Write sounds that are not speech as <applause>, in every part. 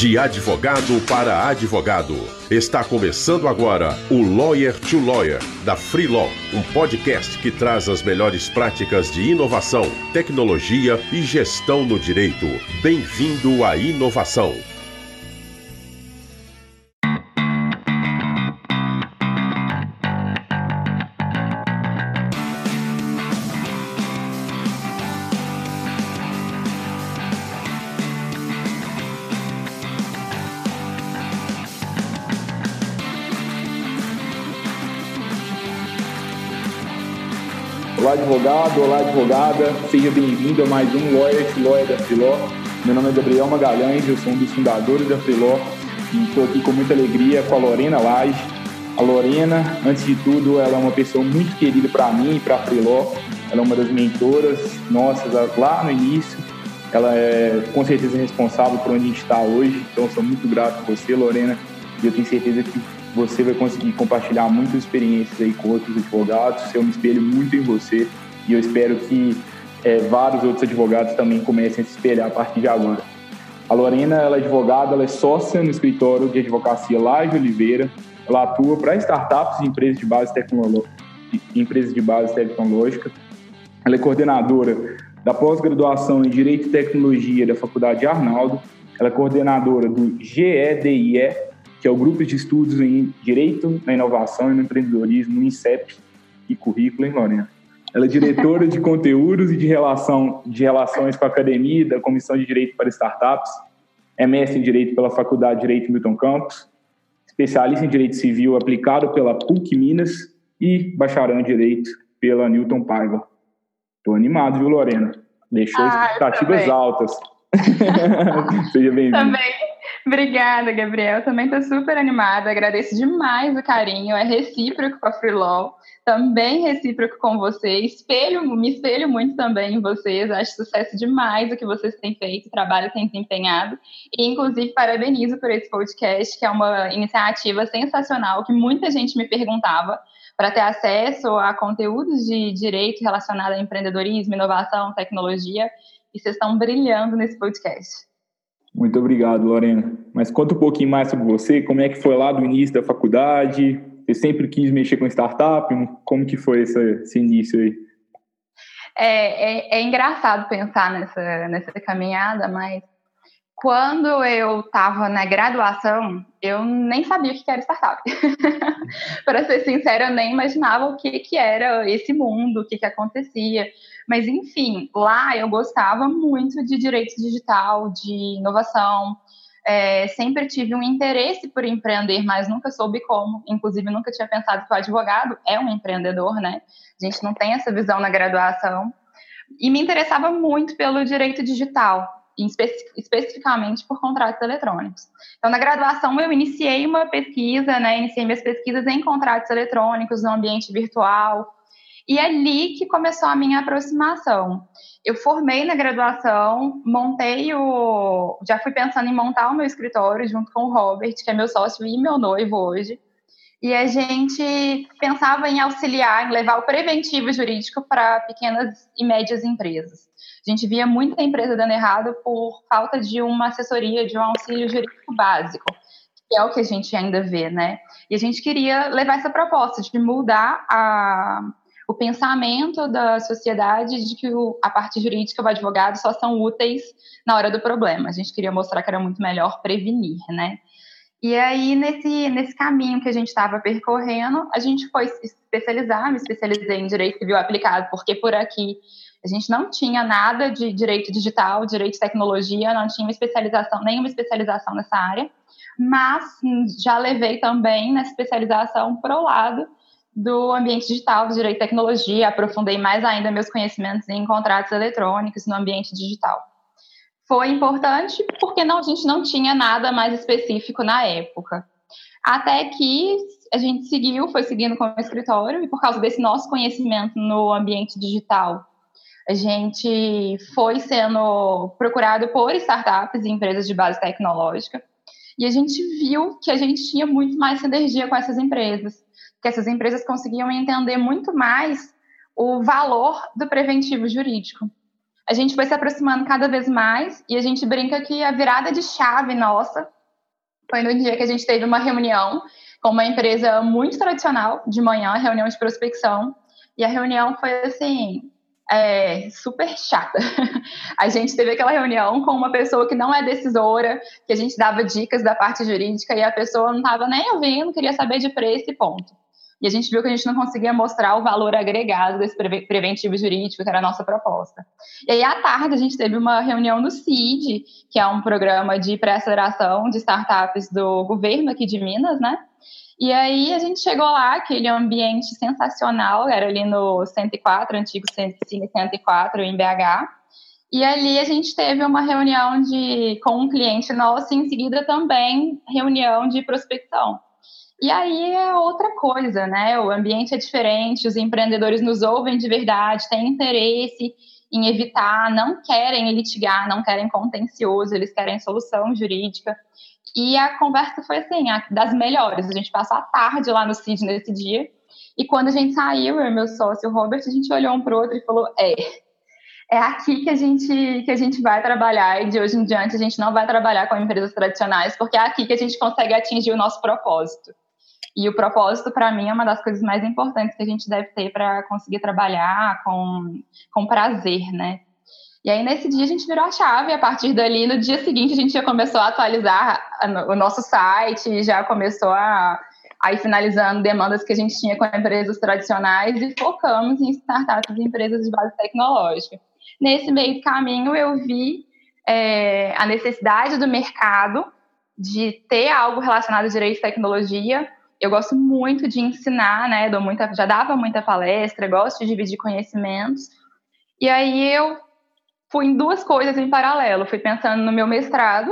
De advogado para advogado. Está começando agora o Lawyer to Lawyer, da Free Law, um podcast que traz as melhores práticas de inovação, tecnologia e gestão no direito. Bem-vindo à inovação. Advogado, olá, advogada. Seja bem-vindo a mais um Lawyer to Lawyer da Freeló. Meu nome é Gabriel Magalhães, eu sou um dos fundadores da Freeló e estou aqui com muita alegria com a Lorena Lage. A Lorena, antes de tudo, ela é uma pessoa muito querida para mim e para a Freeló. Ela é uma das mentoras nossas lá no início. Ela é com certeza responsável por onde a gente está hoje. Então, sou muito grato a você, Lorena. E eu tenho certeza que você vai conseguir compartilhar muitas experiências aí com outros advogados. Eu me espelho muito em você e eu espero que é, vários outros advogados também comecem a se espelhar a partir de agora. A Lorena ela é advogada, ela é sócia no escritório de advocacia Laje Oliveira. Ela atua para startups e empresas de base. Empresas de base tecnológica. Ela é coordenadora da pós-graduação em Direito e Tecnologia da Faculdade Arnaldo. Ela é coordenadora do GEDIE, que é o Grupo de Estudos em Direito na Inovação e no Empreendedorismo, no INSEP e Currículo, hein, Lorena? Ela é diretora de conteúdos e de, relação, de relações com a academia da Comissão de Direito para Startups, é mestre em Direito pela Faculdade de Direito Milton Campos, especialista em Direito Civil aplicado pela PUC Minas e bacharel em Direito pela Newton Paiva. Estou animado, viu, Lorena? Deixou ah, expectativas altas. <laughs> Seja bem-vindo. Também. <laughs> Obrigada, Gabriel. Também estou super animada. Agradeço demais o carinho. É recíproco com a Freelaw. Também recíproco com vocês. Espelho, me espelho muito também em vocês. Acho sucesso demais o que vocês têm feito, o trabalho tem desempenhado. E, inclusive, parabenizo por esse podcast, que é uma iniciativa sensacional, que muita gente me perguntava para ter acesso a conteúdos de direito relacionado a empreendedorismo, inovação, tecnologia. E vocês estão brilhando nesse podcast. Muito obrigado, Lorena. Mas conta um pouquinho mais sobre você, como é que foi lá do início da faculdade? Você sempre quis mexer com startup? Como que foi esse, esse início aí? É, é, é, engraçado pensar nessa, nessa caminhada, mas quando eu estava na graduação, eu nem sabia o que era startup. <laughs> Para ser sincera, eu nem imaginava o que, que era esse mundo, o que, que acontecia. Mas, enfim, lá eu gostava muito de direito digital, de inovação. É, sempre tive um interesse por empreender, mas nunca soube como. Inclusive, nunca tinha pensado que o advogado é um empreendedor, né? A gente não tem essa visão na graduação. E me interessava muito pelo direito digital especificamente por contratos eletrônicos. Então, na graduação, eu iniciei uma pesquisa, né, iniciei minhas pesquisas em contratos eletrônicos no ambiente virtual, e é ali que começou a minha aproximação. Eu formei na graduação, montei o. Já fui pensando em montar o meu escritório junto com o Robert, que é meu sócio e meu noivo hoje. E a gente pensava em auxiliar, em levar o preventivo jurídico para pequenas e médias empresas. A gente via muita empresa dando errado por falta de uma assessoria, de um auxílio jurídico básico, que é o que a gente ainda vê, né? E a gente queria levar essa proposta de mudar a, o pensamento da sociedade de que o, a parte jurídica o advogado só são úteis na hora do problema. A gente queria mostrar que era muito melhor prevenir, né? E aí, nesse, nesse caminho que a gente estava percorrendo, a gente foi se especializar, me especializei em Direito Civil Aplicado, porque por aqui a gente não tinha nada de direito digital, direito de tecnologia, não tinha especialização, nenhuma especialização nessa área, mas já levei também nessa especialização para o lado do ambiente digital, do direito de tecnologia, aprofundei mais ainda meus conhecimentos em contratos eletrônicos no ambiente digital. Foi importante porque não, a gente não tinha nada mais específico na época. Até que a gente seguiu, foi seguindo com o escritório, e por causa desse nosso conhecimento no ambiente digital, a gente foi sendo procurado por startups e empresas de base tecnológica e a gente viu que a gente tinha muito mais sinergia com essas empresas, que essas empresas conseguiam entender muito mais o valor do preventivo jurídico. a gente foi se aproximando cada vez mais e a gente brinca que a virada de chave nossa foi no dia que a gente teve uma reunião com uma empresa muito tradicional de manhã, reunião de prospecção, e a reunião foi assim, é, super chata. <laughs> A gente teve aquela reunião com uma pessoa que não é decisora, que a gente dava dicas da parte jurídica e a pessoa não estava nem ouvindo, queria saber de preço e ponto. E a gente viu que a gente não conseguia mostrar o valor agregado desse preventivo jurídico, que era a nossa proposta. E aí, à tarde, a gente teve uma reunião no CID, que é um programa de pré-aceleração de startups do governo aqui de Minas, né? E aí a gente chegou lá, aquele ambiente sensacional, era ali no 104, antigo 104 em BH. E ali a gente teve uma reunião de, com um cliente nosso e em seguida também reunião de prospecção. E aí é outra coisa, né? O ambiente é diferente, os empreendedores nos ouvem de verdade, têm interesse em evitar, não querem litigar, não querem contencioso, eles querem solução jurídica. E a conversa foi assim, das melhores. A gente passou a tarde lá no CID nesse dia. E quando a gente saiu, eu e meu sócio, Robert, a gente olhou um para o outro e falou: é, é aqui que a, gente, que a gente vai trabalhar. E de hoje em diante a gente não vai trabalhar com empresas tradicionais, porque é aqui que a gente consegue atingir o nosso propósito. E o propósito, para mim, é uma das coisas mais importantes que a gente deve ter para conseguir trabalhar com, com prazer, né? E aí, nesse dia, a gente virou a chave. A partir dali, no dia seguinte, a gente já começou a atualizar o nosso site, já começou a, a ir finalizando demandas que a gente tinha com empresas tradicionais e focamos em startups e empresas de base tecnológica. Nesse meio caminho, eu vi é, a necessidade do mercado de ter algo relacionado a direito e tecnologia. Eu gosto muito de ensinar, né? Dou muita, já dava muita palestra, gosto de dividir conhecimentos. E aí eu fui em duas coisas em paralelo. Fui pensando no meu mestrado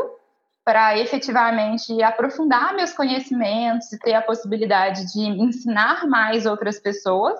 para efetivamente aprofundar meus conhecimentos e ter a possibilidade de ensinar mais outras pessoas.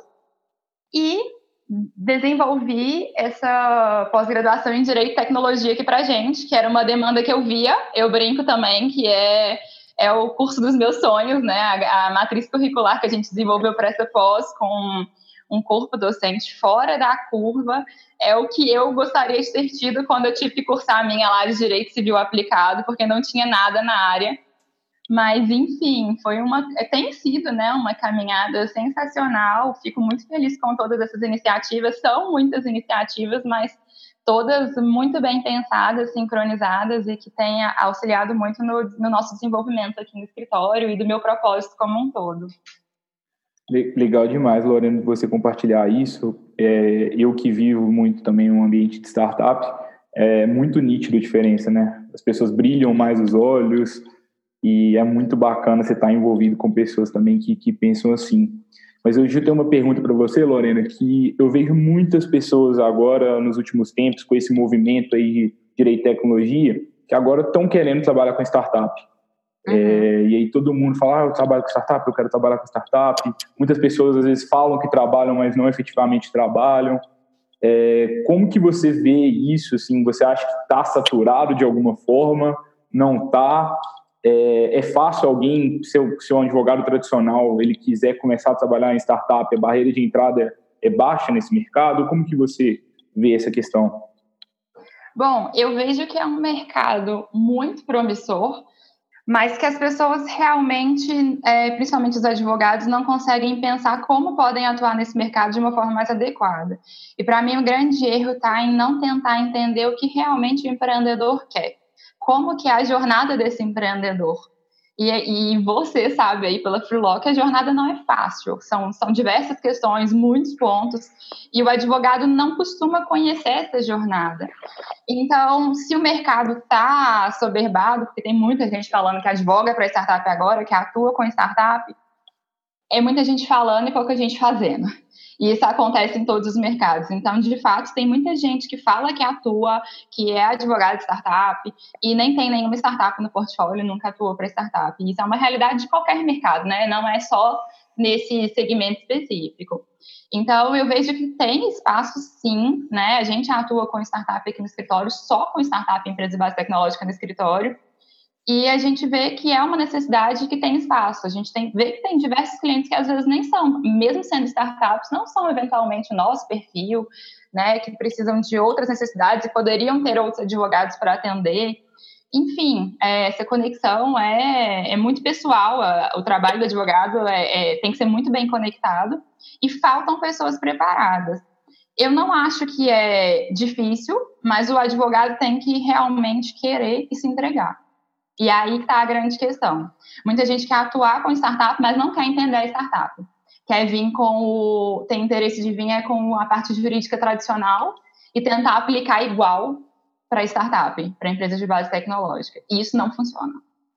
E desenvolvi essa pós-graduação em Direito e Tecnologia aqui para gente, que era uma demanda que eu via. Eu brinco também que é é o curso dos meus sonhos, né? A, a matriz curricular que a gente desenvolveu para essa pós com um corpo docente fora da curva, é o que eu gostaria de ter tido quando eu tive que cursar a minha lá de Direito Civil aplicado, porque não tinha nada na área. Mas, enfim, foi uma, tem sido né, uma caminhada sensacional. Fico muito feliz com todas essas iniciativas. São muitas iniciativas, mas todas muito bem pensadas, sincronizadas e que têm auxiliado muito no, no nosso desenvolvimento aqui no escritório e do meu propósito como um todo. Legal demais, Lorena, você compartilhar isso. É, eu que vivo muito também um ambiente de startup, é muito nítido a diferença, né? As pessoas brilham mais os olhos e é muito bacana você estar envolvido com pessoas também que, que pensam assim. Mas hoje eu tenho uma pergunta para você, Lorena, que eu vejo muitas pessoas agora, nos últimos tempos, com esse movimento aí de direito e tecnologia, que agora estão querendo trabalhar com startup. Uhum. É, e aí todo mundo fala, ah, eu trabalho com startup, eu quero trabalhar com startup. Muitas pessoas às vezes falam que trabalham, mas não efetivamente trabalham. É, como que você vê isso? Assim, você acha que está saturado de alguma forma? Não está? É, é, fácil alguém, seu, seu advogado tradicional, ele quiser começar a trabalhar em startup, a barreira de entrada é baixa nesse mercado? Como que você vê essa questão? Bom, eu vejo que é um mercado muito promissor, mas que as pessoas realmente, é, principalmente os advogados, não conseguem pensar como podem atuar nesse mercado de uma forma mais adequada. E para mim o grande erro está em não tentar entender o que realmente o empreendedor quer, como que é a jornada desse empreendedor. E, e, você sabe aí pela Freelaw que a jornada não é fácil, são, são diversas questões, muitos pontos, e o advogado não costuma conhecer essa jornada. Então, se o mercado está soberbado, porque tem muita gente falando que advoga para startup agora, que atua com startup, é muita gente falando e pouca gente fazendo. E isso acontece em todos os mercados. Então, de fato, tem muita gente que fala que atua, que é advogado de startup, e nem tem nenhuma startup no portfólio, nunca atuou para startup. Isso é uma realidade de qualquer mercado, né? Não é só nesse segmento específico. Então, eu vejo que tem espaço, sim, né? A gente atua com startup aqui no escritório, só com startup, empresa de base tecnológica no escritório. E a gente vê que é uma necessidade que tem espaço. A gente tem, vê que tem diversos clientes que às vezes nem são, mesmo sendo startups, não são eventualmente o nosso perfil, né, que precisam de outras necessidades e poderiam ter outros advogados para atender. Enfim, é, essa conexão é, é muito pessoal. o trabalho do advogado é, é, tem que ser muito bem conectado e faltam pessoas preparadas. Eu não acho que é difícil, mas o advogado tem que realmente querer e se entregar. E aí está a grande questão. Muita gente quer atuar com startup, mas não quer entender a startup. Quer vir com o. tem interesse de vir é com a parte jurídica tradicional e tentar aplicar igual para startup, para empresa de base tecnológica. E isso não funciona.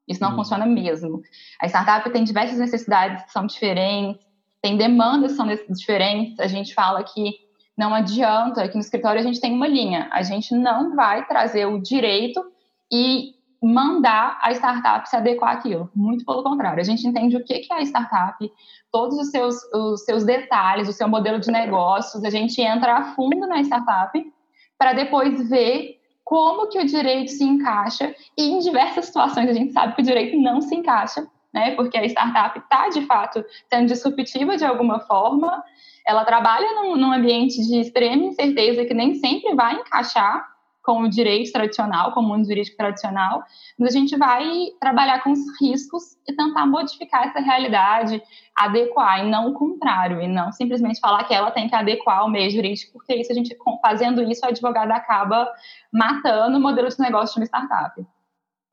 Isso não hum. funciona mesmo. A startup tem diversas necessidades que são diferentes, tem demandas que são diferentes. A gente fala que não adianta, aqui no escritório a gente tem uma linha. A gente não vai trazer o direito e mandar a startup se adequar àquilo. Muito pelo contrário, a gente entende o que é a startup, todos os seus, os seus detalhes, o seu modelo de negócios, a gente entra a fundo na startup para depois ver como que o direito se encaixa e em diversas situações a gente sabe que o direito não se encaixa, né? Porque a startup está de fato sendo disruptiva de alguma forma, ela trabalha num, num ambiente de extrema incerteza que nem sempre vai encaixar com o direito tradicional, com o mundo jurídico tradicional, mas a gente vai trabalhar com os riscos e tentar modificar essa realidade, adequar, e não o contrário, e não simplesmente falar que ela tem que adequar ao meio jurídico, porque isso a gente, fazendo isso, o advogado acaba matando o modelo de negócio de uma startup.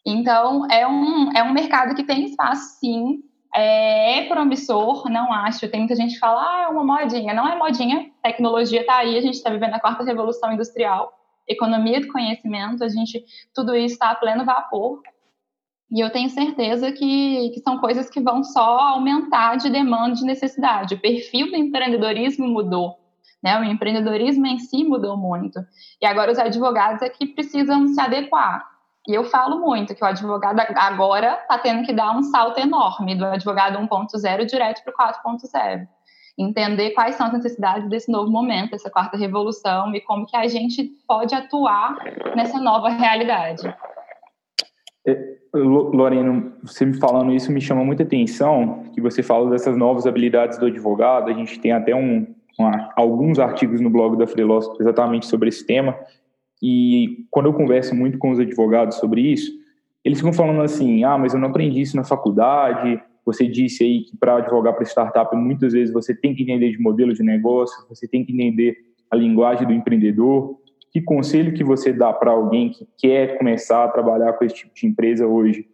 Então, é um, é um mercado que tem espaço, sim, é, é promissor, não acho. Tem muita gente que fala, ah, é uma modinha. Não é modinha, tecnologia está aí, a gente está vivendo a quarta revolução industrial economia do conhecimento, a gente, tudo isso está a pleno vapor. E eu tenho certeza que, que são coisas que vão só aumentar de demanda, de necessidade. O perfil do empreendedorismo mudou. Né? O empreendedorismo em si mudou muito. E agora os advogados é que precisam se adequar. E eu falo muito que o advogado agora está tendo que dar um salto enorme do advogado 1.0 direto para o 4.0 entender quais são as necessidades desse novo momento, dessa quarta revolução e como que a gente pode atuar nessa nova realidade. É, Lorena, você me falando isso me chama muita atenção, que você fala dessas novas habilidades do advogado, a gente tem até um, alguns artigos no blog da Freelos exatamente sobre esse tema, e quando eu converso muito com os advogados sobre isso, eles ficam falando assim, ah, mas eu não aprendi isso na faculdade, você disse aí que para advogar para startup, muitas vezes você tem que entender de modelo de negócio, você tem que entender a linguagem do empreendedor. Que conselho que você dá para alguém que quer começar a trabalhar com esse tipo de empresa hoje?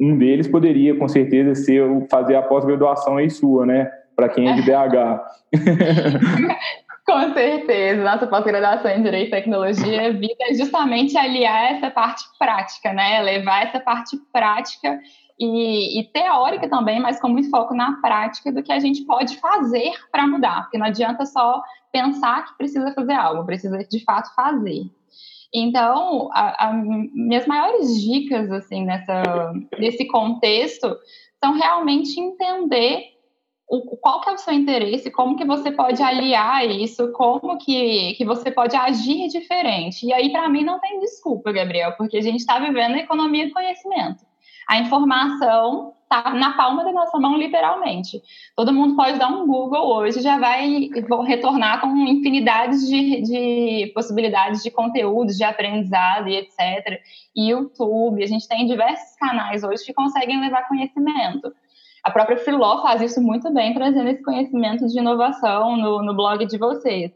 Um deles poderia, com certeza, ser fazer a pós-graduação aí sua, né? Para quem é de BH. <laughs> Com certeza, nossa pós-graduação em Direito e Tecnologia vida justamente aliar essa parte prática, né? Levar essa parte prática e, e, teórica também, mas com muito foco na prática do que a gente pode fazer para mudar, porque não adianta só pensar que precisa fazer algo, precisa de fato fazer. Então, a, a, minhas maiores dicas assim nessa nesse contexto são realmente entender o, qual que é o seu interesse, como que você pode aliar isso, como que, que você pode agir diferente. E aí, para mim, não tem desculpa, Gabriel, porque a gente está vivendo a economia do conhecimento. A informação está na palma da nossa mão, literalmente. Todo mundo pode dar um Google hoje, já vai retornar com infinidades de, de possibilidades de conteúdos, de aprendizado e etc. E YouTube, a gente tem diversos canais hoje que conseguem levar conhecimento. A própria Freeló faz isso muito bem, trazendo esse conhecimento de inovação no, no blog de vocês.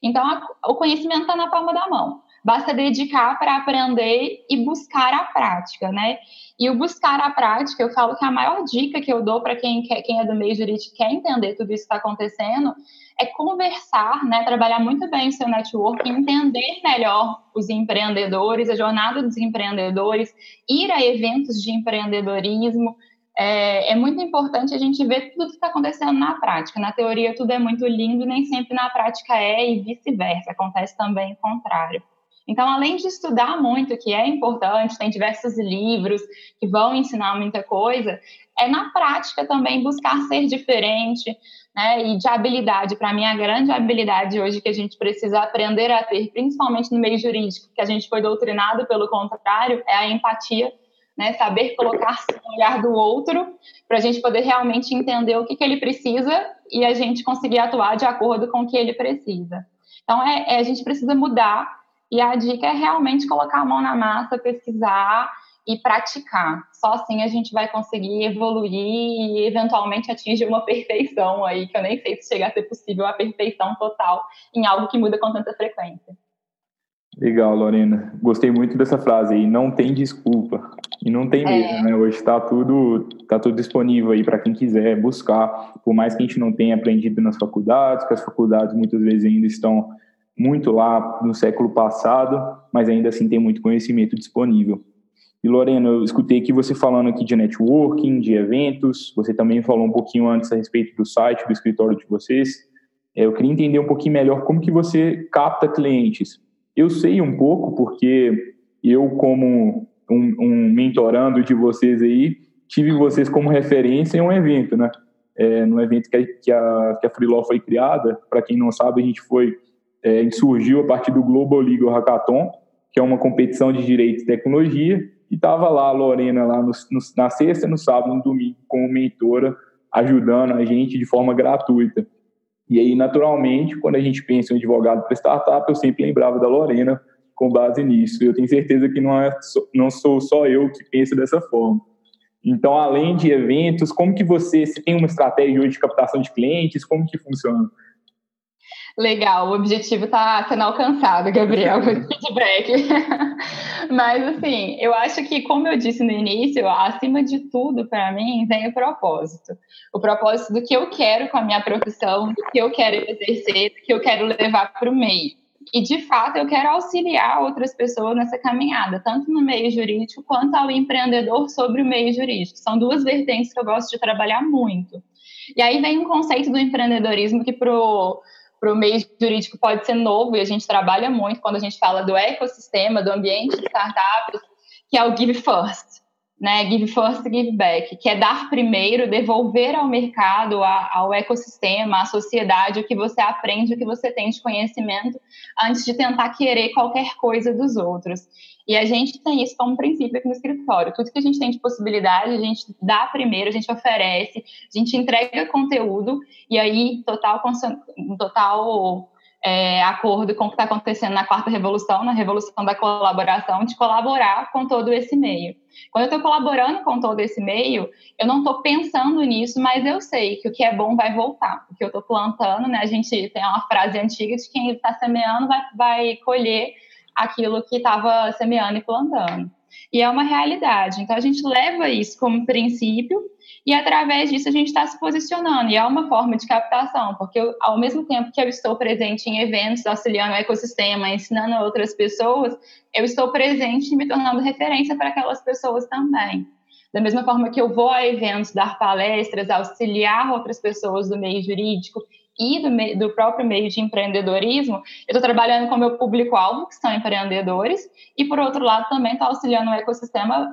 Então, a, o conhecimento está na palma da mão. Basta dedicar para aprender e buscar a prática, né? E o buscar a prática, eu falo que a maior dica que eu dou para quem, quem é do meio jurídico e quer entender tudo isso que está acontecendo é conversar, né? Trabalhar muito bem o seu network, entender melhor os empreendedores, a jornada dos empreendedores, ir a eventos de empreendedorismo, é, é, muito importante a gente ver tudo que está acontecendo na prática. Na teoria, tudo é muito lindo, nem sempre na prática é, e vice-versa. Acontece também o contrário. Então, além de estudar muito, que é importante, tem diversos livros que vão ensinar muita coisa, é na prática também buscar ser diferente, né? E de habilidade, para mim, a grande habilidade hoje que a gente precisa aprender a ter, principalmente no meio jurídico, que a gente foi doutrinado pelo contrário, é a empatia. né? Saber colocar-se no olhar do outro para a gente poder realmente entender o que, que ele precisa e a gente conseguir atuar de acordo com o que ele precisa. Então, é, é, a gente precisa mudar e a dica é realmente colocar a mão na massa, pesquisar e praticar. Só assim a gente vai conseguir evoluir e eventualmente atingir uma perfeição aí, que eu nem sei se chega a ser possível a perfeição total em algo que muda com tanta frequência. Legal, Lorena. Gostei muito dessa frase aí. Não tem desculpa. E não tem mesmo, é. né? Hoje está tudo, tá tudo disponível aí para quem quiser buscar. Por mais que a gente não tenha aprendido nas faculdades, que as faculdades muitas vezes ainda estão muito lá no século passado, mas ainda assim tem muito conhecimento disponível. E Lorena, eu escutei aqui você falando aqui de networking, de eventos. Você também falou um pouquinho antes a respeito do site, do escritório de vocês. É, eu queria entender um pouquinho melhor como que você capta clientes eu sei um pouco, porque eu, como um, um mentorando de vocês aí, tive vocês como referência em um evento, né? É, no evento que a, que a, Freelaw foi criada, para quem não sabe, a gente foi, é, surgiu a partir do Global Legal Hackathon, que é uma competição de direito e tecnologia, e estava lá a Lorena lá no, no, na sexta, no sábado, no domingo, como mentora, ajudando a gente de forma gratuita. E aí, naturalmente, quando a gente pensa em advogado para startup, eu sempre lembrava da Lorena com base nisso. Eu tenho certeza que não, é, não sou só eu que penso dessa forma. Então, além de eventos, como que você, se tem uma estratégia hoje de captação de clientes, como que funciona? Legal, o objetivo está sendo alcançado, Gabriel, com feedback. <laughs> Mas, assim, eu acho que, como eu disse no início, acima de tudo, para mim, vem o propósito. O propósito do que eu quero com a minha profissão, do que eu quero exercer, do que eu quero levar para o meio. E, de fato, eu quero auxiliar outras pessoas nessa caminhada, tanto no meio jurídico quanto ao empreendedor sobre o meio jurídico. São duas vertentes que eu gosto de trabalhar muito. E aí vem um conceito do empreendedorismo que, para o para o meio jurídico pode ser novo e a gente trabalha muito quando a gente fala do ecossistema, do ambiente de startups, que é o Give First, né? Give First, Give Back, que é dar primeiro, devolver ao mercado, ao ecossistema, à sociedade o que você aprende, o que você tem de conhecimento, antes de tentar querer qualquer coisa dos outros. E a gente tem isso como princípio aqui no escritório. Tudo que a gente tem de possibilidade, a gente dá primeiro, a gente oferece, a gente entrega conteúdo, e aí, total, total é, acordo com o que está acontecendo na quarta revolução, na revolução da colaboração, de colaborar com todo esse meio. Quando eu estou colaborando com todo esse meio, eu não estou pensando nisso, mas eu sei que o que é bom vai voltar. O que eu estou plantando, né? A gente tem uma frase antiga de quem está semeando vai, vai colher aquilo que estava semeando e plantando. E é uma realidade. Então a gente leva isso como princípio e através disso a gente está se posicionando. E é uma forma de captação, porque eu, ao mesmo tempo que eu estou presente em eventos, auxiliando o ecossistema, ensinando outras pessoas, eu estou presente e me tornando referência para aquelas pessoas também. Da mesma forma que eu vou a eventos, dar palestras, auxiliar outras pessoas do meio jurídico e do, meio, do próprio meio de empreendedorismo, eu estou trabalhando com o meu público-alvo, que são empreendedores, e por outro lado também estou auxiliando o ecossistema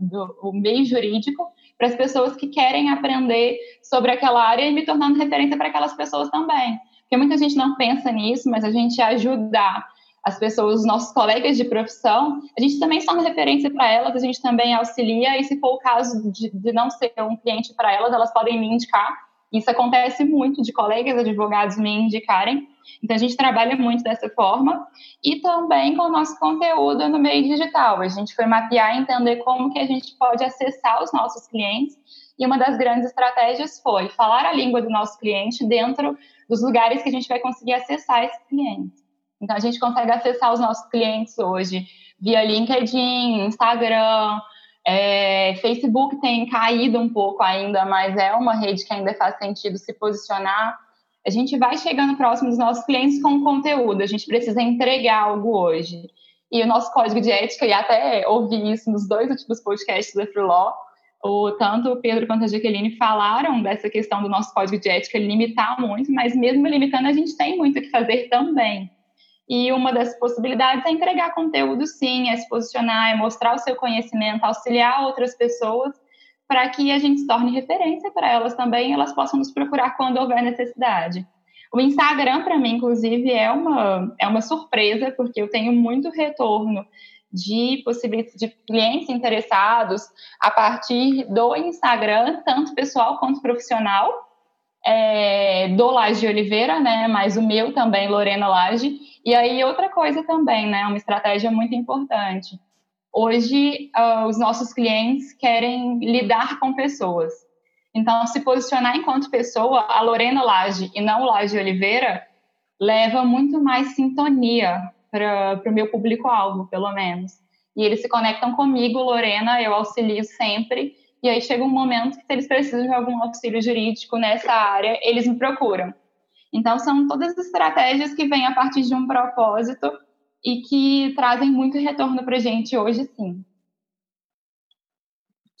do o meio jurídico para as pessoas que querem aprender sobre aquela área e me tornando referência para aquelas pessoas também. Porque muita gente não pensa nisso, mas a gente ajudar as pessoas, os nossos colegas de profissão, a gente também são referência para elas, a gente também auxilia, e se for o caso de, de não ser um cliente para elas, elas podem me indicar isso acontece muito de colegas advogados me indicarem. Então, a gente trabalha muito dessa forma. E também com o nosso conteúdo no meio digital. A gente foi mapear e entender como que a gente pode acessar os nossos clientes. E uma das grandes estratégias foi falar a língua do nosso cliente dentro dos lugares que a gente vai conseguir acessar esses clientes. Então, a gente consegue acessar os nossos clientes hoje via LinkedIn, Instagram, é, Facebook tem caído um pouco ainda, mas é uma rede que ainda faz sentido se posicionar. A gente vai chegando próximo dos nossos clientes com conteúdo, a gente precisa entregar algo hoje. E o nosso código de ética, e até ouvi isso nos dois últimos podcasts da Freelaw, o, tanto o Pedro quanto a Jaqueline falaram dessa questão do nosso código de ética limitar muito, mas mesmo limitando, a gente tem muito o que fazer também. E uma das possibilidades é entregar conteúdo, sim, é se posicionar, é mostrar o seu conhecimento, auxiliar outras pessoas para que a gente se torne referência para elas também elas possam nos procurar quando houver necessidade. O Instagram, para mim, inclusive, é uma, é uma surpresa, porque eu tenho muito retorno de de clientes interessados a partir do Instagram, tanto pessoal quanto profissional, é, do Laje Oliveira, né? Mas o meu também, Lorena Laje. E aí outra coisa também, né? Uma estratégia muito importante. Hoje uh, os nossos clientes querem lidar com pessoas. Então, se posicionar enquanto pessoa, a Lorena Laje e não o Laje Oliveira, leva muito mais sintonia para o meu público-alvo, pelo menos. E eles se conectam comigo, Lorena, eu auxilio sempre. E aí chega um momento que, se eles precisam de algum auxílio jurídico nessa área, eles me procuram. Então, são todas as estratégias que vêm a partir de um propósito e que trazem muito retorno para a gente hoje, sim.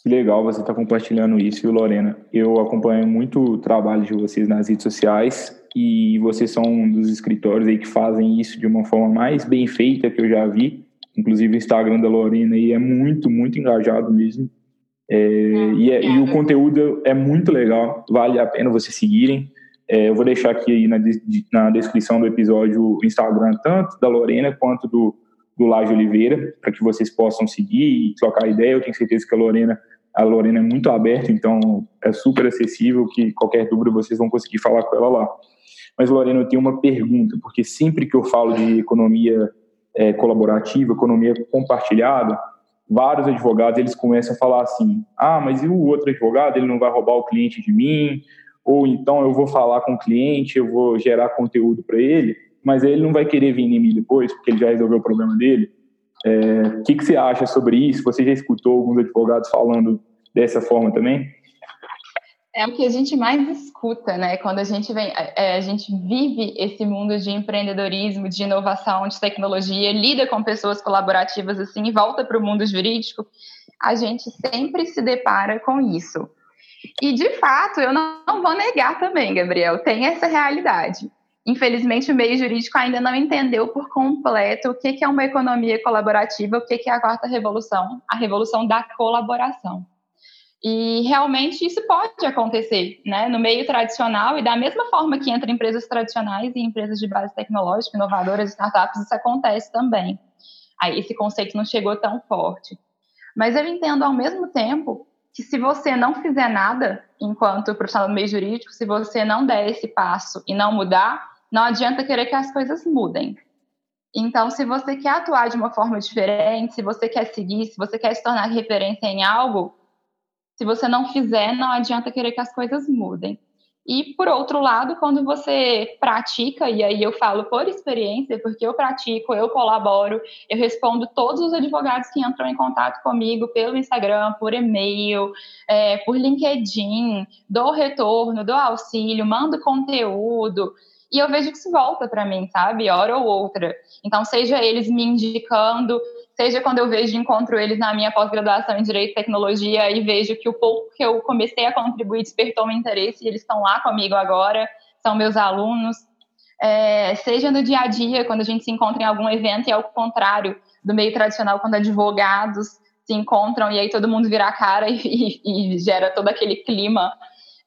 Que legal você estar tá compartilhando isso, Lorena? Eu acompanho muito o trabalho de vocês nas redes sociais e vocês são um dos escritórios aí que fazem isso de uma forma mais bem feita que eu já vi. Inclusive o Instagram da Lorena aí é muito, muito engajado mesmo. É, ah, e, é, e, o conteúdo é muito legal, vale a pena vocês seguirem. É, eu vou deixar aqui na, na descrição do episódio o Instagram tanto da Lorena quanto do, do Laje Oliveira, para que vocês possam seguir e trocar ideia. Eu tenho certeza que a Lorena, a Lorena é muito aberta, então é super acessível que qualquer dúvida vocês vão conseguir falar com ela lá. Mas, Lorena, eu tenho uma pergunta, porque sempre que eu falo de economia é, colaborativa, economia compartilhada, vários advogados eles começam a falar assim: ah, mas e o outro advogado? Ele não vai roubar o cliente de mim? Ou então eu vou falar com o cliente, eu vou gerar conteúdo para ele, mas ele não vai querer vir em mim depois, porque ele já resolveu o problema dele. É, o é, que, que você acha sobre isso? Você já escutou alguns advogados falando dessa forma também? É o que a gente mais escuta, né? Quando a gente vem, é, a gente vive esse mundo de empreendedorismo, de inovação, de tecnologia, lida com pessoas colaborativas assim e volta para o mundo jurídico, a gente sempre se depara com isso. E de fato, eu não, não vou negar também, Gabriel, tem essa realidade. Infelizmente, o meio jurídico ainda não entendeu por completo o que é uma economia colaborativa, o que é a quarta revolução, a revolução da colaboração. E realmente isso pode acontecer né, no meio tradicional, e da mesma forma que entre empresas tradicionais e empresas de base tecnológica, inovadoras, startups, isso acontece também. Aí esse conceito não chegou tão forte. Mas eu entendo ao mesmo tempo que se você não fizer nada enquanto profissional do meio jurídico, se você não der esse passo e não mudar, não adianta querer que as coisas mudem. Então, se você quer atuar de uma forma diferente, se você quer seguir, se você quer se tornar referência em algo, se você não fizer, não adianta querer que as coisas mudem. E, por outro lado, quando você pratica, e aí eu falo por experiência, porque eu pratico, eu colaboro, eu respondo todos os advogados que entram em contato comigo pelo Instagram, por e-mail, é, por LinkedIn, dou retorno, dou auxílio, mando conteúdo, e eu vejo que isso volta para mim, sabe? Hora ou outra. Então, seja eles me indicando, seja quando eu vejo encontro eles na minha pós-graduação em Direito e Tecnologia e vejo que o pouco que eu comecei a contribuir despertou meu interesse e eles estão lá comigo agora, são meus alunos. É, seja no dia a dia, quando a gente se encontra em algum evento, e ao contrário do meio tradicional, quando advogados se encontram e aí todo mundo vira a cara e, <laughs> e, e gera todo aquele clima.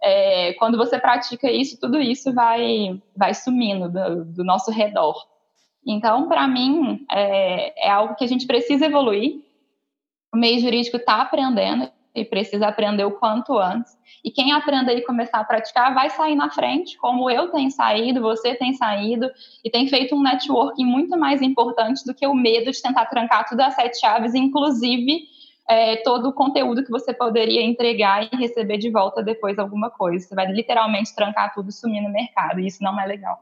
É, quando você pratica isso, tudo isso vai, vai sumindo do, do nosso redor. Então, para mim, é, é, algo que a gente precisa evoluir. O meio jurídico está aprendendo e precisa aprender o quanto antes. E quem aprender e começar a praticar vai sair na frente, como eu tenho saído, você tem saído, e tem feito um networking muito mais importante do que o medo de tentar trancar tudo às sete chaves, inclusive é, todo o conteúdo que você poderia entregar e receber de volta depois alguma coisa. Você vai literalmente trancar tudo e sumir no mercado, e isso não é legal.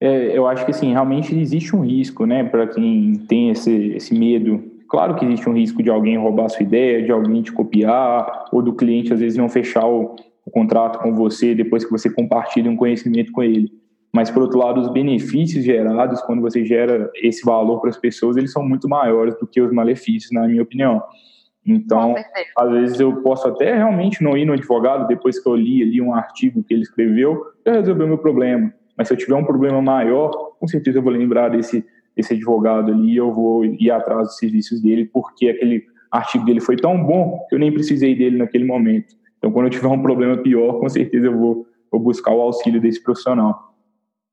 É, eu acho que assim, realmente existe um risco, né, para quem tem esse, esse medo. Claro que existe um risco de alguém roubar a sua ideia, de alguém te copiar, ou do cliente às vezes não fechar o, o contrato com você depois que você compartilha um conhecimento com ele. Mas, por outro lado, os benefícios gerados, quando você gera esse valor para as pessoas, eles são muito maiores do que os malefícios, na minha opinião. Então, às vezes eu posso até realmente não ir no advogado depois que eu li ali um artigo que ele escreveu, eu resolver o meu problema. Mas se eu tiver um problema maior, com certeza eu vou lembrar desse, desse advogado ali e eu vou ir atrás dos serviços dele, porque aquele artigo dele foi tão bom que eu nem precisei dele naquele momento. Então, quando eu tiver um problema pior, com certeza eu vou, vou buscar o auxílio desse profissional.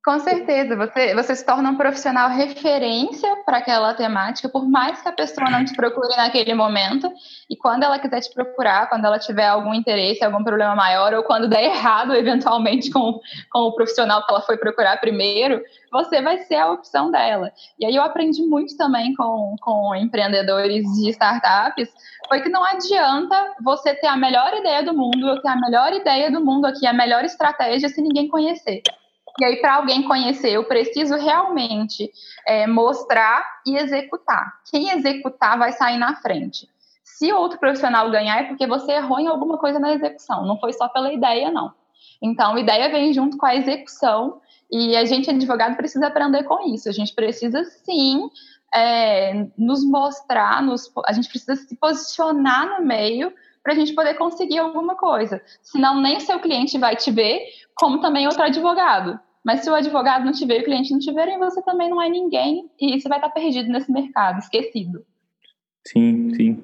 Com certeza, você, você se torna um profissional referência para aquela temática, por mais que a pessoa não te procure naquele momento, e quando ela quiser te procurar, quando ela tiver algum interesse, algum problema maior, ou quando der <laughs> errado, eventualmente, com, com o profissional que ela foi procurar primeiro, você vai ser a opção dela. E aí eu aprendi muito também com, com empreendedores de startups, foi que não adianta você ter a melhor ideia do mundo, eu ter a melhor ideia do mundo aqui, a melhor estratégia, se ninguém conhecer. E aí, para alguém conhecer, eu preciso realmente é, mostrar e executar. Quem executar vai sair na frente. Se outro profissional ganhar, é porque você errou em alguma coisa na execução, não foi só pela ideia, não. Então, a ideia vem junto com a execução, e a gente, advogado, precisa aprender com isso. A gente precisa, sim, é, nos mostrar, nos, a gente precisa se posicionar no meio para a gente poder conseguir alguma coisa. Senão, nem o seu cliente vai te ver, como também outro advogado. Mas se o advogado não te ver o cliente não te verem, você também não é ninguém e você vai estar perdido nesse mercado, esquecido. Sim, sim.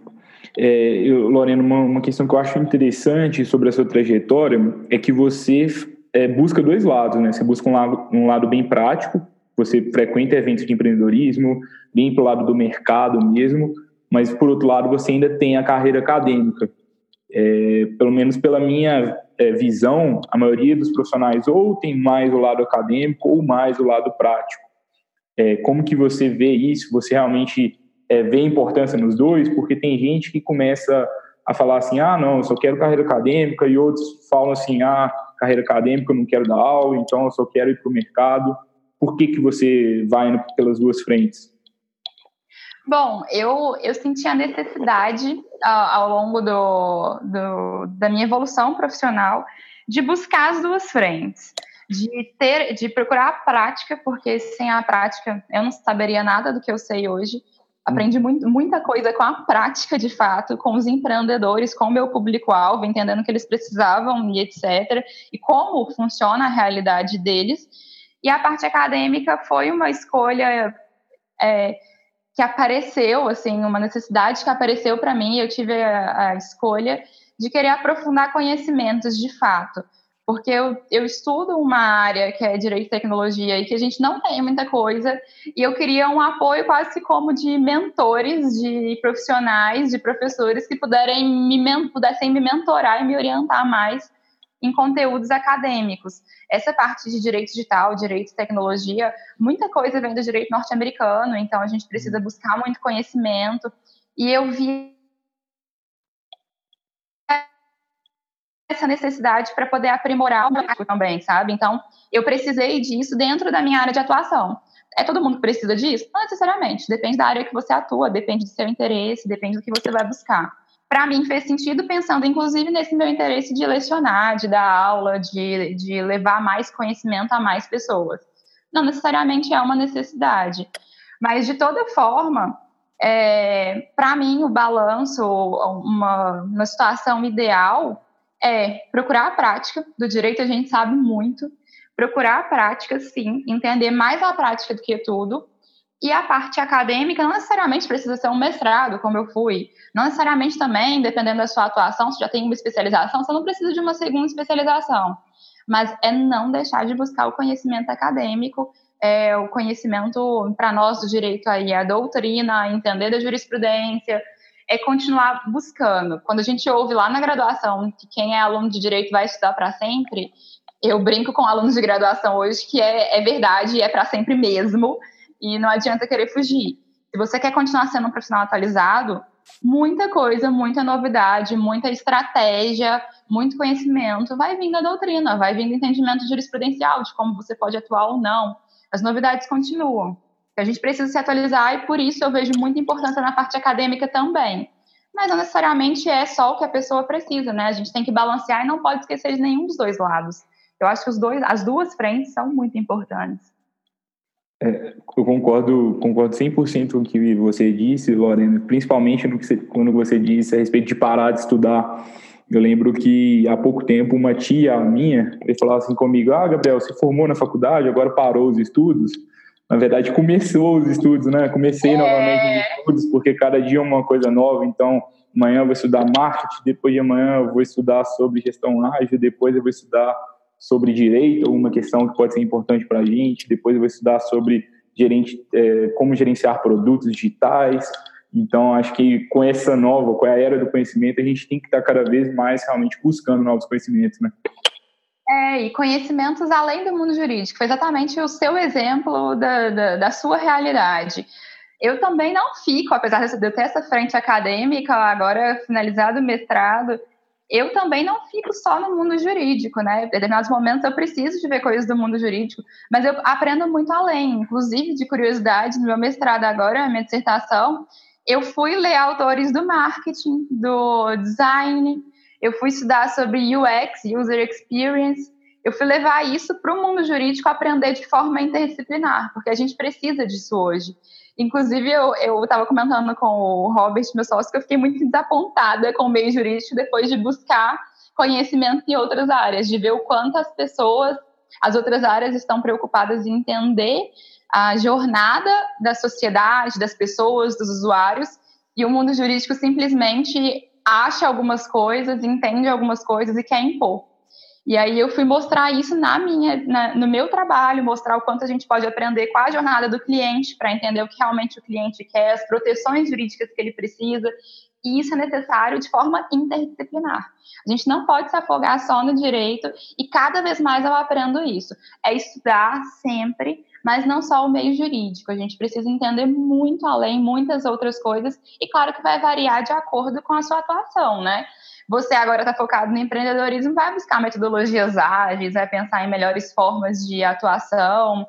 É, eu, Lorena, uma, uma, questão que eu acho interessante sobre a sua trajetória é que você é, busca dois lados, né? Você busca um lado, um lado bem prático, você frequenta eventos de empreendedorismo, bem para o lado do mercado mesmo, mas por outro lado você ainda tem a carreira acadêmica. É, pelo menos pela minha é, visão, a maioria dos profissionais ou tem mais o lado acadêmico ou mais o lado prático. É, como que você vê isso? Você realmente é, vê importância nos dois? Porque tem gente que começa a falar assim, ah, não, eu só quero carreira acadêmica, e outros falam assim, ah, carreira acadêmica eu não quero dar aula, então eu só quero ir para o mercado. Por que, que você vai pelas duas frentes? Bom, eu, eu senti a necessidade ao, ao longo do, do, da minha evolução profissional de buscar as duas frentes, de ter, de procurar a prática, porque sem a prática eu não saberia nada do que eu sei hoje. Aprendi muito, muita coisa com a prática, de fato, com os empreendedores, com o meu público-alvo, entendendo que eles precisavam e etc. E como funciona a realidade deles. E a parte acadêmica foi uma escolha é, que apareceu, assim, uma necessidade que apareceu para mim, eu tive a, a, escolha de querer aprofundar conhecimentos de fato. Porque eu, eu estudo uma área que é direito e tecnologia e que a gente não tem muita coisa, e eu queria um apoio quase como de mentores, de profissionais, de professores que puderem me, pudessem me mentorar e me orientar mais em conteúdos acadêmicos. Essa parte de direito digital, direito e tecnologia, muita coisa vem do direito norte-americano, então a gente precisa buscar muito conhecimento. E eu vi essa necessidade para poder aprimorar o meu também, sabe? Então, eu precisei disso dentro da minha área de atuação. É todo mundo que precisa disso? Não necessariamente. Depende da área que você atua, depende do seu interesse, depende do que você vai buscar para mim fez sentido pensando inclusive nesse meu interesse de lecionar, de dar aula, de, de levar mais conhecimento a mais pessoas. Não necessariamente é uma necessidade, mas de toda forma, é, para mim o balanço, uma, uma situação ideal é procurar a prática. Do direito, a gente sabe muito, procurar a prática, sim, entender mais a prática do que tudo, e a parte acadêmica não necessariamente precisa ser um mestrado, como eu fui. Não necessariamente também, dependendo da sua atuação, se já tem uma especialização, você não precisa de uma segunda especialização. Mas é não deixar de buscar o conhecimento acadêmico, é, o conhecimento, para nós do direito aí, a doutrina, entender da jurisprudência, é continuar buscando. Quando a gente ouve lá na graduação que quem é aluno de direito vai estudar para sempre, eu brinco com alunos de graduação hoje que é, é verdade é para sempre mesmo e não adianta querer fugir. Se você quer continuar sendo um profissional atualizado, muita coisa, muita novidade, muita estratégia, muito conhecimento vai vindo da doutrina, vai vindo entendimento jurisprudencial de como você pode atuar ou não. As novidades continuam. A gente precisa se atualizar e por isso eu vejo muita importância na parte acadêmica também. Mas não necessariamente é só o que a pessoa precisa, né? A gente tem que balancear e não pode esquecer de nenhum dos dois lados. Eu acho que os dois, as duas frentes são muito importantes. É, eu concordo, concordo 100% com o que você disse, Lorena, principalmente você, quando você disse a respeito de parar de estudar. Eu lembro que há pouco tempo uma tia minha veio falar assim comigo: Ah, Gabriel, você formou na faculdade, agora parou os estudos. Na verdade, começou os estudos, né? Comecei é... novamente os estudos, porque cada dia é uma coisa nova. Então, amanhã eu vou estudar marketing, depois de amanhã eu vou estudar sobre gestão ágil, depois eu vou estudar sobre direito, alguma questão que pode ser importante para a gente. Depois eu vou estudar sobre gerente, é, como gerenciar produtos digitais. Então, acho que com essa nova, com a era do conhecimento, a gente tem que estar cada vez mais realmente buscando novos conhecimentos, né? É, e conhecimentos além do mundo jurídico. Foi exatamente o seu exemplo da, da, da sua realidade. Eu também não fico, apesar de eu ter essa frente acadêmica, agora finalizado o mestrado, eu também não fico só no mundo jurídico, né? Em determinados momentos eu preciso de ver coisas do mundo jurídico, mas eu aprendo muito além, inclusive de curiosidade, no meu mestrado agora, minha dissertação, eu fui ler autores do marketing, do design, eu fui estudar sobre UX, User Experience, eu fui levar isso para o mundo jurídico, aprender de forma interdisciplinar, porque a gente precisa disso hoje. Inclusive, eu estava comentando com o Robert, meu sócio, que eu fiquei muito desapontada com o meio jurídico depois de buscar conhecimento em outras áreas, de ver o quanto as pessoas, as outras áreas estão preocupadas em entender a jornada da sociedade, das pessoas, dos usuários, e o mundo jurídico simplesmente acha algumas coisas, entende algumas coisas e quer impor. E aí eu fui mostrar isso na minha, na, no meu trabalho, mostrar o quanto a gente pode aprender com a jornada do cliente para entender o que realmente o cliente quer, as proteções jurídicas que ele precisa. E isso é necessário de forma interdisciplinar. A gente não pode se afogar só no direito e cada vez mais eu aprendo isso. É estudar sempre, mas não só o meio jurídico. A gente precisa entender muito além, muitas outras coisas, e claro que vai variar de acordo com a sua atuação, né? Você agora está focado no empreendedorismo, vai buscar metodologias ágeis, vai pensar em melhores formas de atuação.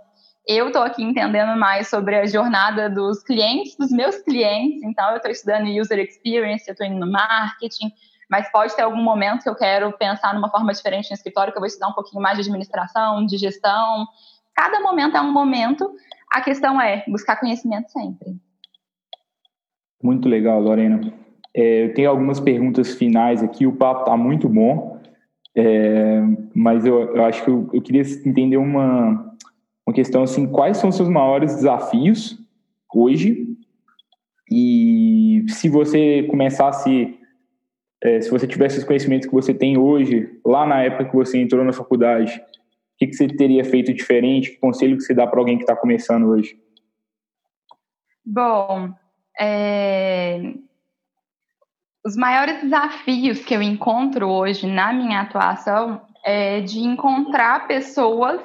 Eu estou aqui entendendo mais sobre a jornada dos clientes, dos meus clientes, então eu estou estudando user experience, eu estou indo no marketing, mas pode ter algum momento que eu quero pensar numa forma diferente no escritório, que eu vou estudar um pouquinho mais de administração, de gestão. Cada momento é um momento, a questão é buscar conhecimento sempre. Muito legal, Lorena. É, eu tenho algumas perguntas finais aqui, o papo está muito bom, é, mas eu, eu, acho que eu, eu, queria entender uma, uma questão assim, quais são os seus maiores desafios hoje? E se você começasse, é, se você tivesse os conhecimentos que você tem hoje, lá na época que você entrou na faculdade, o que, que você teria feito diferente? Que conselho que você dá para alguém que está começando hoje? Bom, é, os maiores desafios que eu encontro hoje na minha atuação é de encontrar pessoas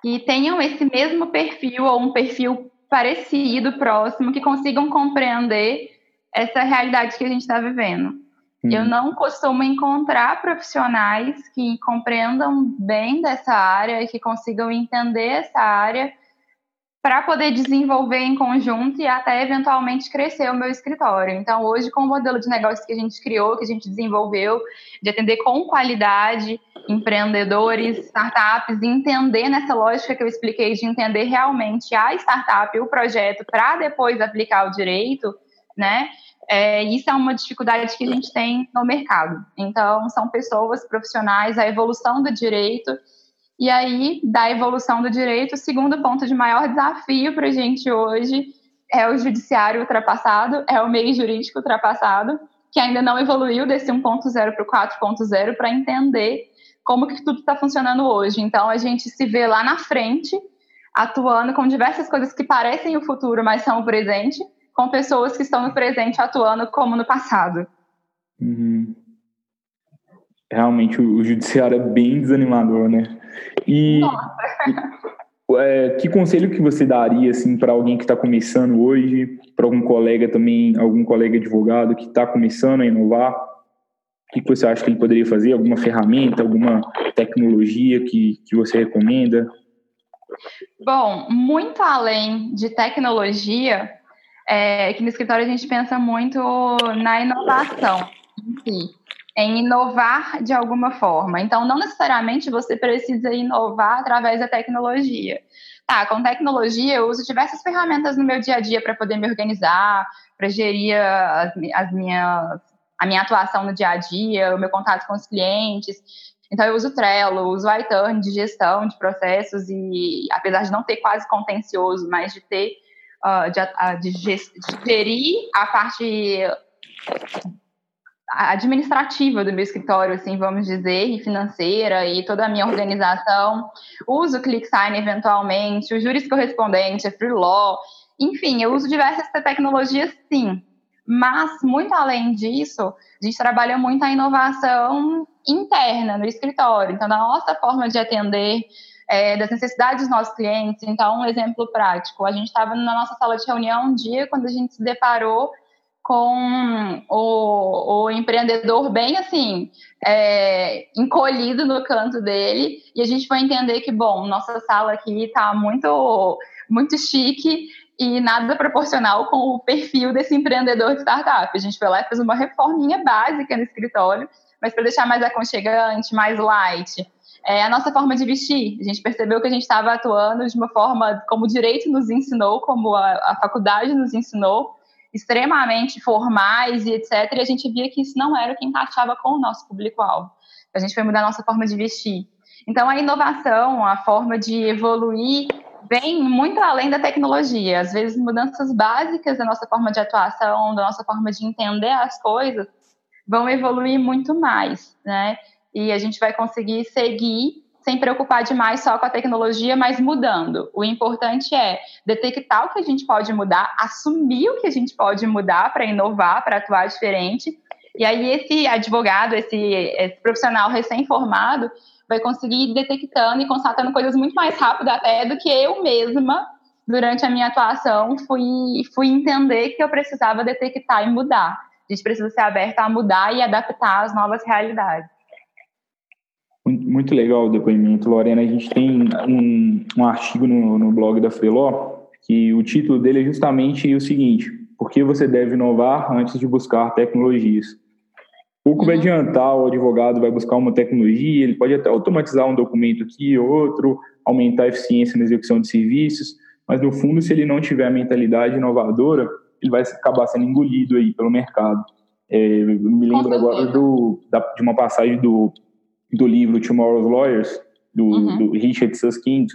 que tenham esse mesmo perfil ou um perfil parecido, próximo, que consigam compreender essa realidade que a gente está vivendo. Uhum. Eu não costumo encontrar profissionais que compreendam bem dessa área e que consigam entender essa área para poder desenvolver em conjunto e até eventualmente crescer o meu escritório. Então, hoje, com o modelo de negócio que a gente criou, que a gente desenvolveu, de atender com qualidade empreendedores, startups, entender nessa lógica que eu expliquei, de entender realmente a startup, o projeto, para depois aplicar o direito, né? É, isso é uma dificuldade que a gente tem no mercado. Então, são pessoas profissionais, a evolução do direito e aí, da evolução do direito, o segundo ponto de maior desafio para a gente hoje é o judiciário ultrapassado, é o meio jurídico ultrapassado, que ainda não evoluiu desse 1.0 para o 4.0 para entender como que tudo está funcionando hoje. Então, a gente se vê lá na frente, atuando com diversas coisas que parecem o futuro, mas são o presente, com pessoas que estão no presente atuando como no passado. Uhum. Realmente, o judiciário é bem desanimador, né? E <laughs> é, que conselho que você daria assim para alguém que está começando hoje, para algum colega também, algum colega advogado que está começando a inovar? O que, que você acha que ele poderia fazer? Alguma ferramenta, alguma tecnologia que, que você recomenda? Bom, muito além de tecnologia, é, que no escritório a gente pensa muito na inovação si em inovar de alguma forma. Então, não necessariamente você precisa inovar através da tecnologia. Tá, com tecnologia eu uso diversas ferramentas no meu dia a dia para poder me organizar, para gerir as, as minhas, a minha atuação no dia a dia, o meu contato com os clientes. Então, eu uso Trello, uso iTurn de gestão de processos e, apesar de não ter quase contencioso, mas de ter, uh, de, de, de gerir a parte administrativa do meu escritório, assim, vamos dizer, e financeira, e toda a minha organização. Uso o ClickSign eventualmente, o Juris Correspondente, a Free Law, enfim, eu uso diversas tecnologias, sim. Mas, muito além disso, a gente trabalha muito a inovação interna no escritório. Então, da nossa forma de atender, é, das necessidades dos nossos clientes. Então, um exemplo prático: a gente estava na nossa sala de reunião um dia quando a gente se deparou com o, o empreendedor bem assim, é, encolhido no canto dele, e a gente foi entender que, bom, nossa sala aqui está muito, muito chique e nada proporcional com o perfil desse empreendedor de startup. A gente foi lá e fez uma reforminha básica no escritório, mas para deixar mais aconchegante, mais light. É a nossa forma de vestir. A gente percebeu que a gente estava atuando de uma forma como o direito nos ensinou, como a, a faculdade nos ensinou, extremamente formais e etc. E a gente via que isso não era o que encaixava com o nosso público-alvo. A gente foi mudar a nossa forma de vestir. Então, a inovação, a forma de evoluir, vem muito além da tecnologia. Às vezes, mudanças básicas da nossa forma de atuação, da nossa forma de entender as coisas, vão evoluir muito mais, né? E a gente vai conseguir seguir sem preocupar demais só com a tecnologia, mas mudando. O importante é detectar o que a gente pode mudar, assumir o que a gente pode mudar para inovar, para atuar diferente. E aí esse advogado, esse, esse profissional recém-formado, vai conseguir ir detectando e constatando coisas muito mais rápido até do que eu mesma, durante a minha atuação, fui, fui entender que eu precisava detectar e mudar. A gente precisa ser aberta a mudar e adaptar às novas realidades. Muito legal o depoimento, Lorena. A gente tem um, um artigo no, no blog da Freeló que o título dele é justamente o seguinte: Por que você deve inovar antes de buscar tecnologias? Pouco vai uhum. adiantar, o advogado vai buscar uma tecnologia, ele pode até automatizar um documento aqui ou outro, aumentar a eficiência na execução de serviços, mas no fundo, se ele não tiver a mentalidade inovadora, ele vai acabar sendo engolido aí pelo mercado. É, me lembro agora do, da, de uma passagem do do livro Tomorrow's Lawyers, do, uhum. do Richard Susskind,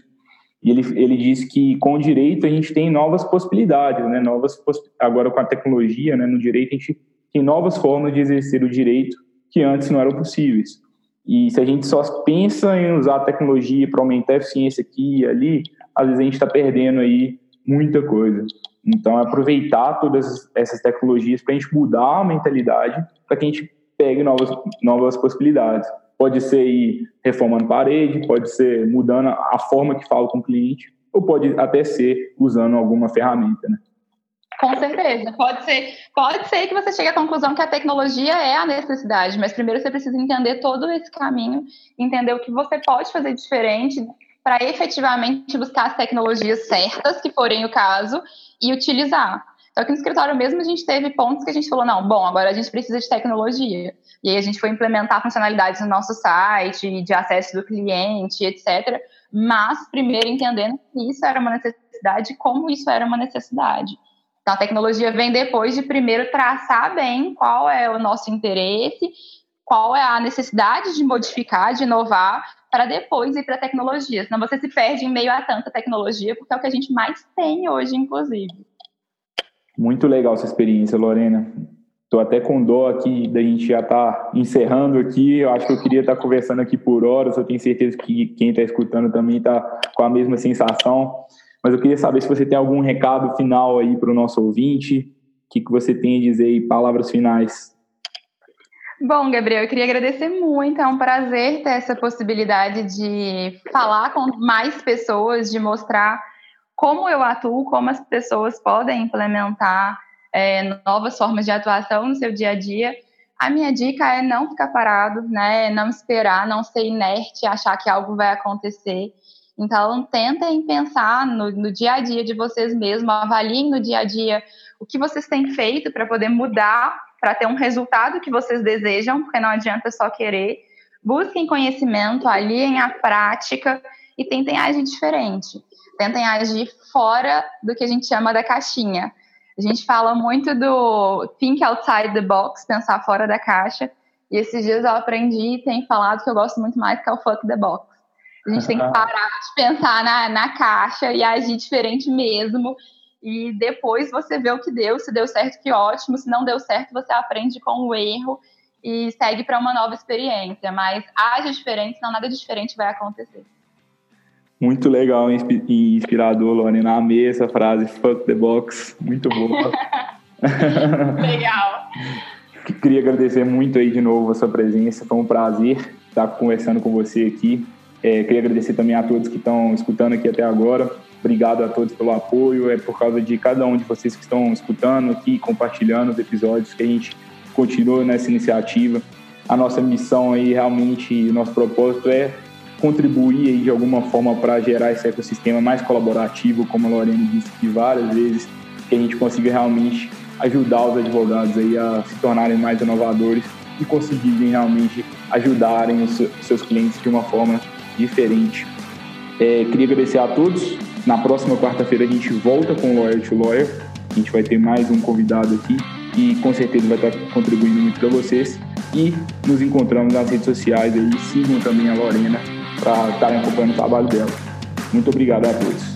e ele, ele diz que com o direito a gente tem novas possibilidades, né? Novas agora com a tecnologia, né? No direito a gente tem novas formas de exercer o direito que antes não eram possíveis. E se a gente só pensa em usar a tecnologia para aumentar a eficiência aqui e ali, às vezes a gente está perdendo aí muita coisa. Então, é aproveitar todas essas tecnologias para a gente mudar a mentalidade, para que a gente pegue novas, novas possibilidades. Pode ser ir reformando parede, pode ser mudando a forma que fala com o cliente, ou pode até ser usando alguma ferramenta, né? Com certeza. Pode ser, pode ser que você chegue à conclusão que a tecnologia é a necessidade, mas primeiro você precisa entender todo esse caminho, entender o que você pode fazer diferente para efetivamente buscar as tecnologias certas, que forem o caso, e utilizar. Só que no escritório mesmo a gente teve pontos que a gente falou, não, bom, agora a gente precisa de tecnologia. E aí a gente foi implementar funcionalidades no nosso site, de acesso do cliente, etc. Mas primeiro entendendo que isso era uma necessidade como isso era uma necessidade. Então a tecnologia vem depois de primeiro traçar bem qual é o nosso interesse, qual é a necessidade de modificar, de inovar, para depois ir para a tecnologia. Senão você se perde em meio a tanta tecnologia, porque é o que a gente mais tem hoje, inclusive. Muito legal essa experiência, Lorena. Estou até com dó aqui da gente já estar tá encerrando aqui. Eu acho que eu queria estar tá conversando aqui por horas. Eu tenho certeza que quem está escutando também está com a mesma sensação. Mas eu queria saber se você tem algum recado final aí para o nosso ouvinte. O que, que você tem a dizer aí, palavras finais? Bom, Gabriel, eu queria agradecer muito. É um prazer ter essa possibilidade de falar com mais pessoas, de mostrar como eu atuo, como as pessoas podem implementar é, novas formas de atuação no seu dia a dia. A minha dica é não ficar parado, né? Não esperar, não ser inerte, achar que algo vai acontecer. Então, tentem pensar no, no dia a dia de vocês mesmos, avaliem no dia a dia o que vocês têm feito para poder mudar, para ter um resultado que vocês desejam, porque não adianta só querer. Busquem conhecimento, aliem a prática e tentem agir diferente tentem agir fora do que a gente chama da caixinha. A gente fala muito do think outside the box, pensar fora da caixa. E esses dias eu aprendi e tenho falado que eu gosto muito mais que é o fuck the box. A gente tem que <laughs> parar de pensar na, na caixa e agir diferente mesmo. E depois você vê o que deu. Se deu certo, que ótimo. Se não deu certo, você aprende com o erro e segue para uma nova experiência. Mas haja diferente, senão nada diferente vai acontecer. Muito legal e inspirador, Lorena. Amei essa frase, fuck the box. Muito boa. <laughs> legal. Queria agradecer muito aí de novo a sua presença. Foi um prazer estar conversando com você aqui. É, queria agradecer também a todos que estão escutando aqui até agora. Obrigado a todos pelo apoio. É por causa de cada um de vocês que estão escutando aqui, compartilhando os episódios, que a gente continua nessa iniciativa. A nossa missão aí, realmente, o nosso propósito é contribuir aí de alguma forma para gerar esse ecossistema mais colaborativo, como a Lorena disse aqui várias vezes, que a gente consiga realmente ajudar os advogados aí a se tornarem mais inovadores e conseguirem realmente ajudarem os seus clientes de uma forma diferente. É, queria agradecer a todos. Na próxima quarta-feira a gente volta com o Lawyer to Lawyer. A gente vai ter mais um convidado aqui e com certeza vai estar contribuindo muito para vocês. E nos encontramos nas redes sociais aí. Sigam também a Lorena para estarem acompanhando o trabalho dela. Muito obrigado a todos.